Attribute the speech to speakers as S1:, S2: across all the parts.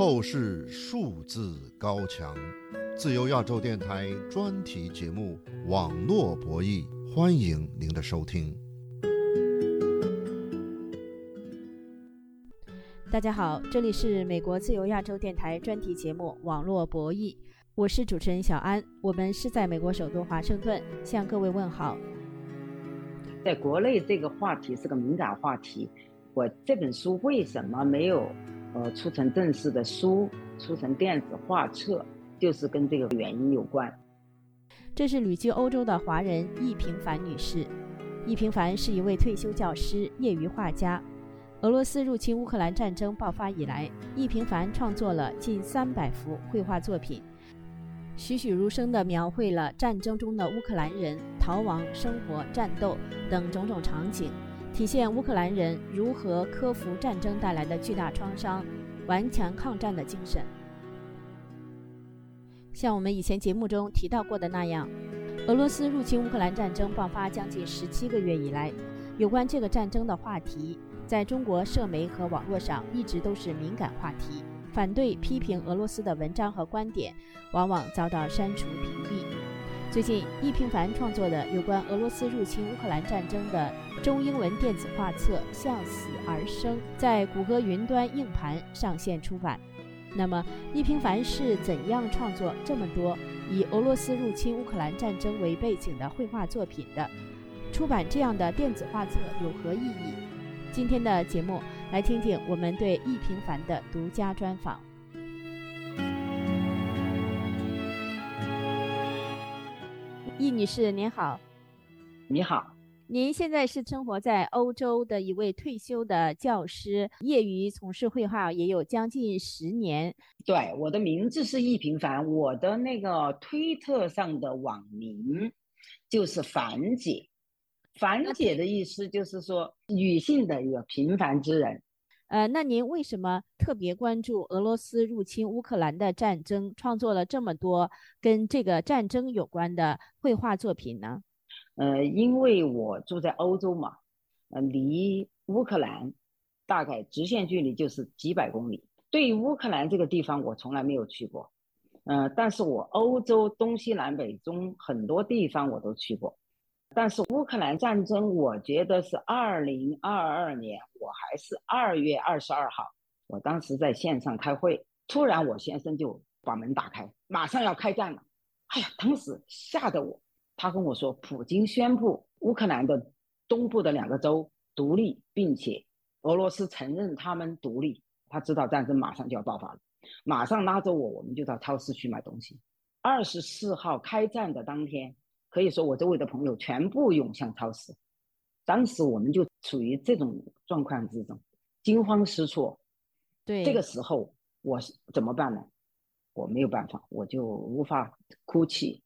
S1: 透视数字高墙，自由亚洲电台专题节目《网络博弈》，欢迎您的收听。
S2: 大家好，这里是美国自由亚洲电台专题节目《网络博弈》，我是主持人小安，我们是在美国首都华盛顿向各位问好。
S3: 在国内，这个话题是个敏感话题。我这本书为什么没有呃出成正式的书，出成电子画册，就是跟这个原因有关。
S2: 这是旅居欧洲的华人易平凡女士。易平凡是一位退休教师、业余画家。俄罗斯入侵乌克兰战争爆发以来，易平凡创作了近三百幅绘画作品。栩栩如生地描绘了战争中的乌克兰人逃亡、生活、战斗等种种场景，体现乌克兰人如何克服战争带来的巨大创伤、顽强抗战的精神。像我们以前节目中提到过的那样，俄罗斯入侵乌克兰战争爆发将近十七个月以来，有关这个战争的话题，在中国社媒和网络上一直都是敏感话题。反对批评俄罗斯的文章和观点，往往遭到删除屏蔽。最近，易平凡创作的有关俄罗斯入侵乌克兰战争的中英文电子画册《向死而生》在谷歌云端硬盘上线出版。那么，易平凡是怎样创作这么多以俄罗斯入侵乌克兰战争为背景的绘画作品的？出版这样的电子画册有何意义？今天的节目。来听听我们对易平凡的独家专访。易女士您好，
S3: 你好，
S2: 您现在是生活在欧洲的一位退休的教师，业余从事绘画也有将近十年。
S3: 对，我的名字是易平凡，我的那个推特上的网名就是凡姐。凡姐的意思就是说，女性的一个平凡之人。
S2: 呃，那您为什么特别关注俄罗斯入侵乌克兰的战争，创作了这么多跟这个战争有关的绘画作品呢？
S3: 呃，因为我住在欧洲嘛，呃，离乌克兰大概直线距离就是几百公里。对于乌克兰这个地方，我从来没有去过。呃，但是我欧洲东西南北中很多地方我都去过。但是乌克兰战争，我觉得是二零二二年，我还是二月二十二号，我当时在线上开会，突然我先生就把门打开，马上要开战了，哎呀，当时吓得我，他跟我说，普京宣布乌克兰的东部的两个州独立，并且俄罗斯承认他们独立，他知道战争马上就要爆发了，马上拉着我，我们就到超市去买东西。二十四号开战的当天。可以说，我周围的朋友全部涌向超市，当时我们就处于这种状况之中，惊慌失措。
S2: 对，
S3: 这个时候我怎么办呢？我没有办法，我就无法哭泣、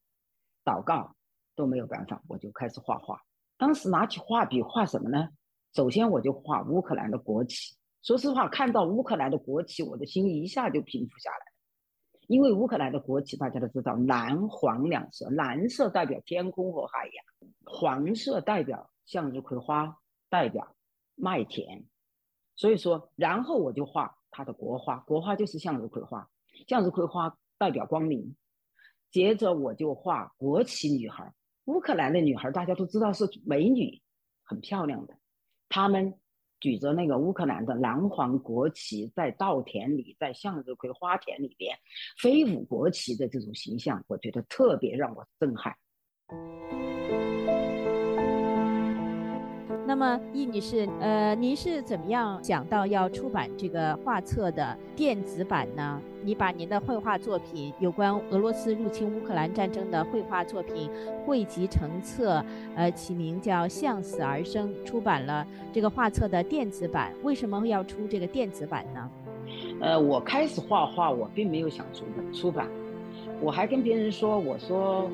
S3: 祷告都没有办法，我就开始画画。当时拿起画笔画什么呢？首先我就画乌克兰的国旗。说实话，看到乌克兰的国旗，我的心一下就平复下来。因为乌克兰的国旗大家都知道，蓝黄两色，蓝色代表天空和海洋，黄色代表向日葵花，代表麦田。所以说，然后我就画它的国花，国花就是向日葵花，向日葵花代表光明。接着我就画国旗女孩，乌克兰的女孩大家都知道是美女，很漂亮的，她们。举着那个乌克兰的蓝黄国旗，在稻田里，在向日葵花田里边飞舞国旗的这种形象，我觉得特别让我震撼。
S2: 那么，易女士，呃，您是怎么样想到要出版这个画册的电子版呢？你把您的绘画作品，有关俄罗斯入侵乌克兰战争的绘画作品汇集成册，呃，起名叫《向死而生》，出版了这个画册的电子版。为什么要出这个电子版呢？
S3: 呃，我开始画画，我并没有想出出版，我还跟别人说，我说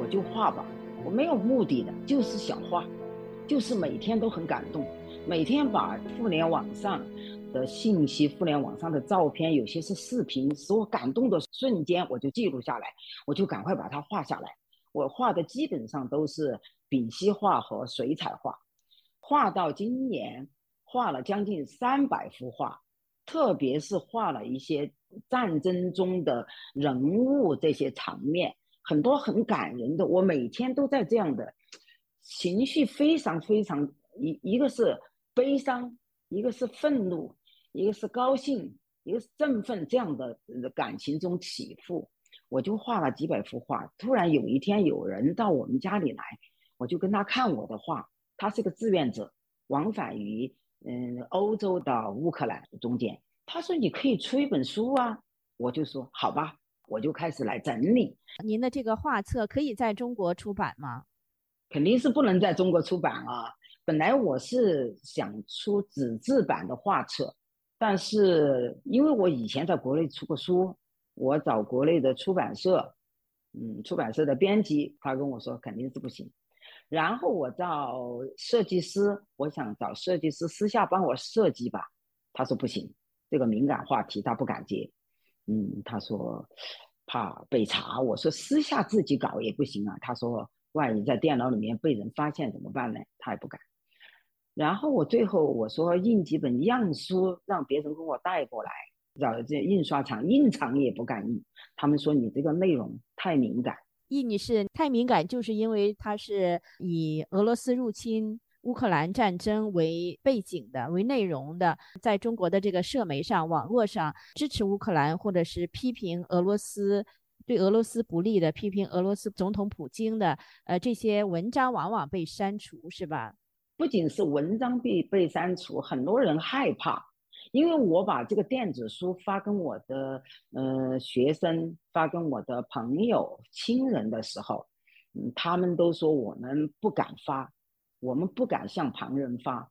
S3: 我就画吧，我没有目的的，就是想画。就是每天都很感动，每天把互联网上的信息、互联网上的照片，有些是视频，使我感动的瞬间，我就记录下来，我就赶快把它画下来。我画的基本上都是丙烯画和水彩画，画到今年画了将近三百幅画，特别是画了一些战争中的人物这些场面，很多很感人的。我每天都在这样的情绪非常非常一一个是悲伤，一个是愤怒，一个是高兴，一个是振奋这样的感情中起伏。我就画了几百幅画。突然有一天有人到我们家里来，我就跟他看我的画。他是个志愿者，往返于嗯欧洲到乌克兰中间。他说：“你可以出一本书啊。”我就说：“好吧。”我就开始来整理。
S2: 您的这个画册可以在中国出版吗？
S3: 肯定是不能在中国出版啊。本来我是想出纸质版的画册，但是因为我以前在国内出过书。我找国内的出版社，嗯，出版社的编辑，他跟我说肯定是不行。然后我找设计师，我想找设计师私下帮我设计吧，他说不行，这个敏感话题他不敢接。嗯，他说怕被查。我说私下自己搞也不行啊。他说万一在电脑里面被人发现怎么办呢？他也不敢。然后我最后我说印几本样书，让别人给我带过来。找这印刷厂，印厂也不敢印，他们说你这个内容太敏感。
S2: 易女士太敏感，就是因为它是以俄罗斯入侵乌克兰战争为背景的、为内容的，在中国的这个社媒上、网络上支持乌克兰，或者是批评俄罗斯、对俄罗斯不利的、批评俄罗斯总统普京的，呃，这些文章往往被删除，是吧？
S3: 不仅是文章被被删除，很多人害怕。因为我把这个电子书发跟我的呃学生，发跟我的朋友、亲人的时候，嗯，他们都说我们不敢发，我们不敢向旁人发，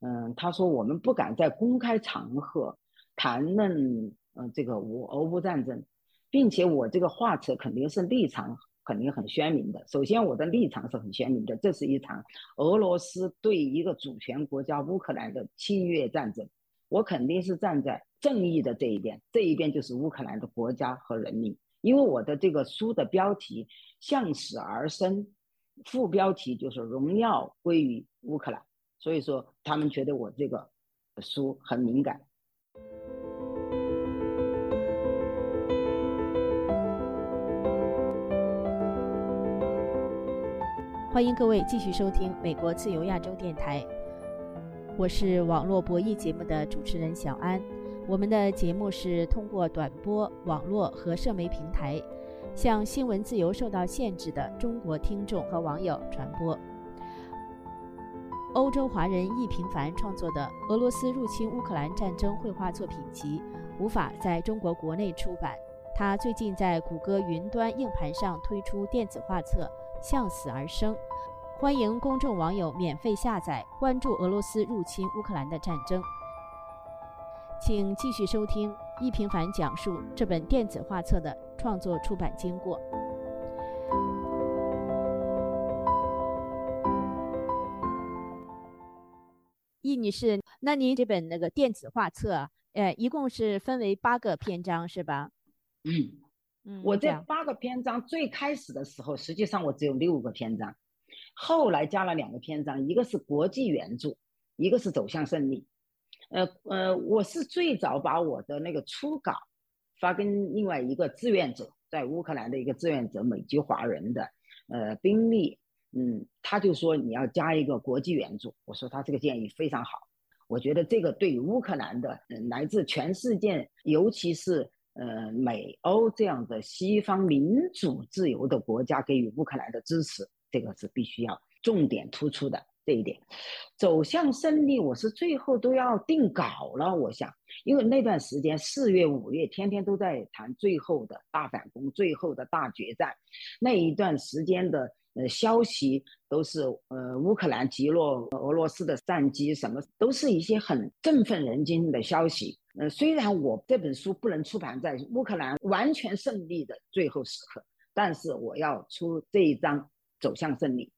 S3: 嗯，他说我们不敢在公开场合谈论嗯这个俄乌战争，并且我这个画册肯定是立场肯定很鲜明的。首先，我的立场是很鲜明的，这是一场俄罗斯对一个主权国家乌克兰的侵略战争。我肯定是站在正义的这一边，这一边就是乌克兰的国家和人民。因为我的这个书的标题“向死而生”，副标题就是“荣耀归于乌克兰”，所以说他们觉得我这个书很敏感。
S2: 欢迎各位继续收听美国自由亚洲电台。我是网络博弈节目的主持人小安，我们的节目是通过短波、网络和社媒平台，向新闻自由受到限制的中国听众和网友传播。欧洲华人易平凡创作的俄罗斯入侵乌克兰战争绘画作品集无法在中国国内出版，他最近在谷歌云端硬盘上推出电子画册《向死而生》。欢迎公众网友免费下载，关注俄罗斯入侵乌克兰的战争。请继续收听易平凡讲述这本电子画册的创作出版经过。易女士，那您这本那个电子画册，呃，一共是分为八个篇章，是吧？
S3: 嗯嗯，我这八个篇章最开始的时候，实际上我只有六个篇章。后来加了两个篇章，一个是国际援助，一个是走向胜利。呃呃，我是最早把我的那个初稿发跟另外一个志愿者，在乌克兰的一个志愿者，美籍华人的，呃，宾利，嗯，他就说你要加一个国际援助。我说他这个建议非常好，我觉得这个对于乌克兰的，来自全世界，尤其是呃美欧这样的西方民主自由的国家给予乌克兰的支持。这个是必须要重点突出的这一点，走向胜利，我是最后都要定稿了。我想，因为那段时间四月、五月，天天都在谈最后的大反攻、最后的大决战，那一段时间的呃消息都是呃乌克兰击落俄罗斯的战机，什么都是一些很振奋人心的消息。呃，虽然我这本书不能出版在乌克兰完全胜利的最后时刻，但是我要出这一章。走向胜利。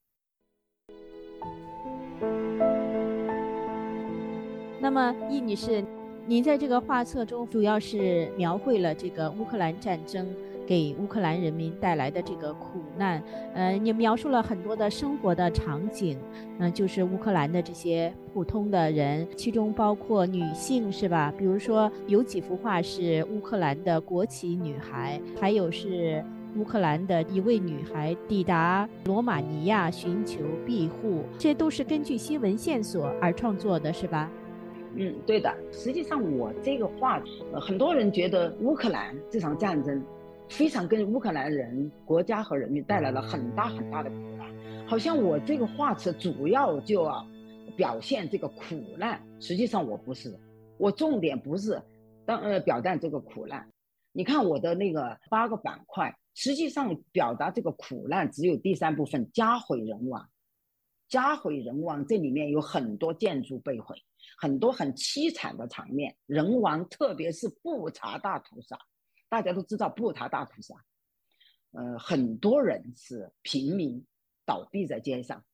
S2: 那么，易女士，您在这个画册中主要是描绘了这个乌克兰战争给乌克兰人民带来的这个苦难。呃，你描述了很多的生活的场景，嗯，就是乌克兰的这些普通的人，其中包括女性，是吧？比如说有几幅画是乌克兰的国旗女孩，还有是。乌克兰的一位女孩抵达罗马尼亚寻求庇护，这都是根据新闻线索而创作的，是吧？
S3: 嗯，对的。实际上，我这个画，呃，很多人觉得乌克兰这场战争非常跟乌克兰人、国家和人民带来了很大很大的苦难，好像我这个画册主要就要表现这个苦难。实际上，我不是，我重点不是当呃表达这个苦难。你看我的那个八个板块。实际上，表达这个苦难只有第三部分家毁人亡。家毁人亡，这里面有很多建筑被毁，很多很凄惨的场面，人亡，特别是布查大屠杀。大家都知道布查大屠杀，呃，很多人是平民倒闭在街上，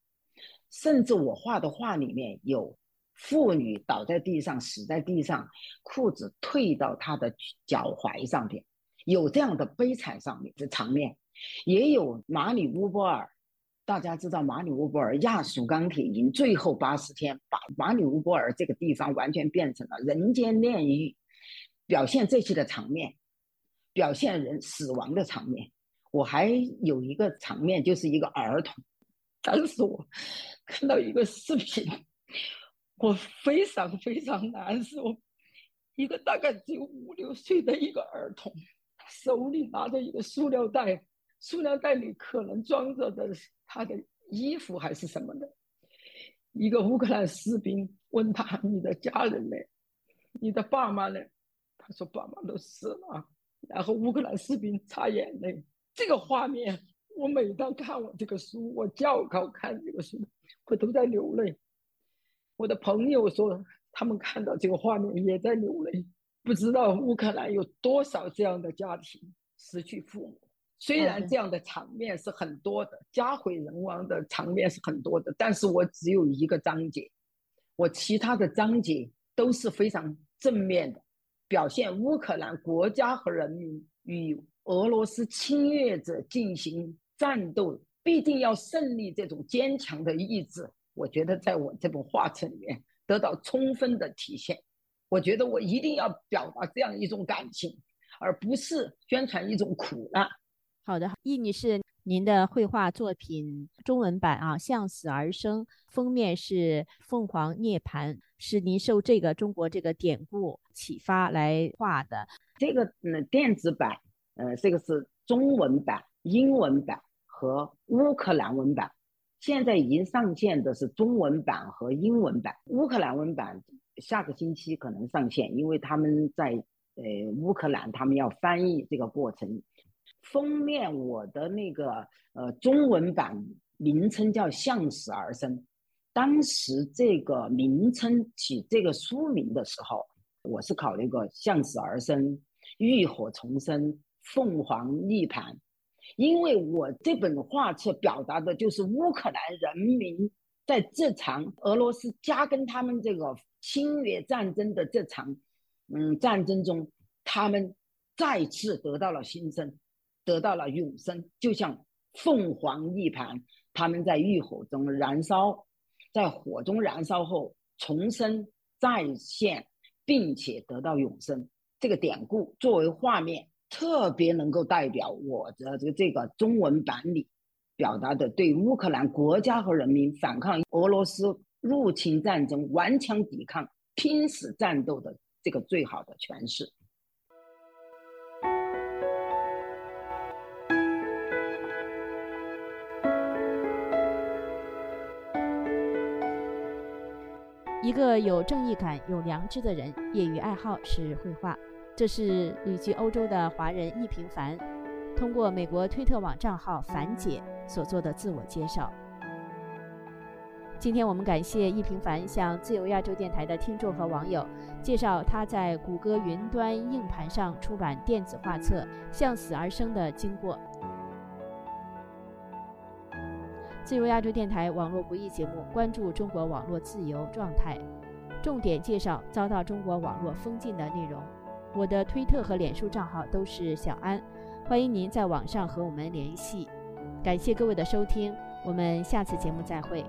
S3: 甚至我画的画里面有妇女倒在地上，死在地上，裤子退到她的脚踝上边。有这样的悲惨上面的场面，也有马里乌波尔。大家知道马里乌波尔亚速钢铁营最后八十天，把马里乌波尔这个地方完全变成了人间炼狱，表现这些的场面，表现人死亡的场面。我还有一个场面，就是一个儿童。当时我看到一个视频，我非常非常难受。一个大概只有五六岁的一个儿童。手里拿着一个塑料袋，塑料袋里可能装着的他的衣服还是什么的。一个乌克兰士兵问他：“你的家人呢？你的爸妈呢？”他说：“爸妈都死了。”然后乌克兰士兵擦眼泪。这个画面，我每当看我这个书，我教稿看这个书，我都在流泪。我的朋友说，他们看到这个画面也在流泪。不知道乌克兰有多少这样的家庭失去父母。虽然这样的场面是很多的，家毁人亡的场面是很多的，但是我只有一个章节，我其他的章节都是非常正面的，表现乌克兰国家和人民与俄罗斯侵略者进行战斗，必定要胜利这种坚强的意志，我觉得在我这本画册里面得到充分的体现。我觉得我一定要表达这样一种感情，而不是宣传一种苦难。
S2: 好的，易女士，您的绘画作品中文版啊，《向死而生》，封面是凤凰涅槃，是您受这个中国这个典故启发来画的。
S3: 这个嗯，电子版，呃，这个是中文版、英文版和乌克兰文版。现在已经上线的是中文版和英文版，乌克兰文版。下个星期可能上线，因为他们在呃乌克兰，他们要翻译这个过程。封面我的那个呃中文版名称叫《向死而生》，当时这个名称起这个书名的时候，我是考虑过“向死而生”“浴火重生”“凤凰涅槃”，因为我这本画册表达的就是乌克兰人民在这场俄罗斯加跟他们这个。侵略战争的这场，嗯，战争中，他们再次得到了新生，得到了永生，就像凤凰涅槃，他们在浴火中燃烧，在火中燃烧后重生再现，并且得到永生。这个典故作为画面，特别能够代表我的这个这个中文版里表达的对乌克兰国家和人民反抗俄罗斯。入侵战争、顽强抵抗、拼死战斗的这个最好的诠释。
S2: 一个有正义感、有良知的人，业余爱好是绘画。这是旅居欧洲的华人易平凡，通过美国推特网账号“樊姐”所做的自我介绍。今天我们感谢易平凡向自由亚洲电台的听众和网友介绍他在谷歌云端硬盘上出版电子画册《向死而生》的经过。自由亚洲电台网络不易节目关注中国网络自由状态，重点介绍遭到中国网络封禁的内容。我的推特和脸书账号都是小安，欢迎您在网上和我们联系。感谢各位的收听，我们下次节目再会。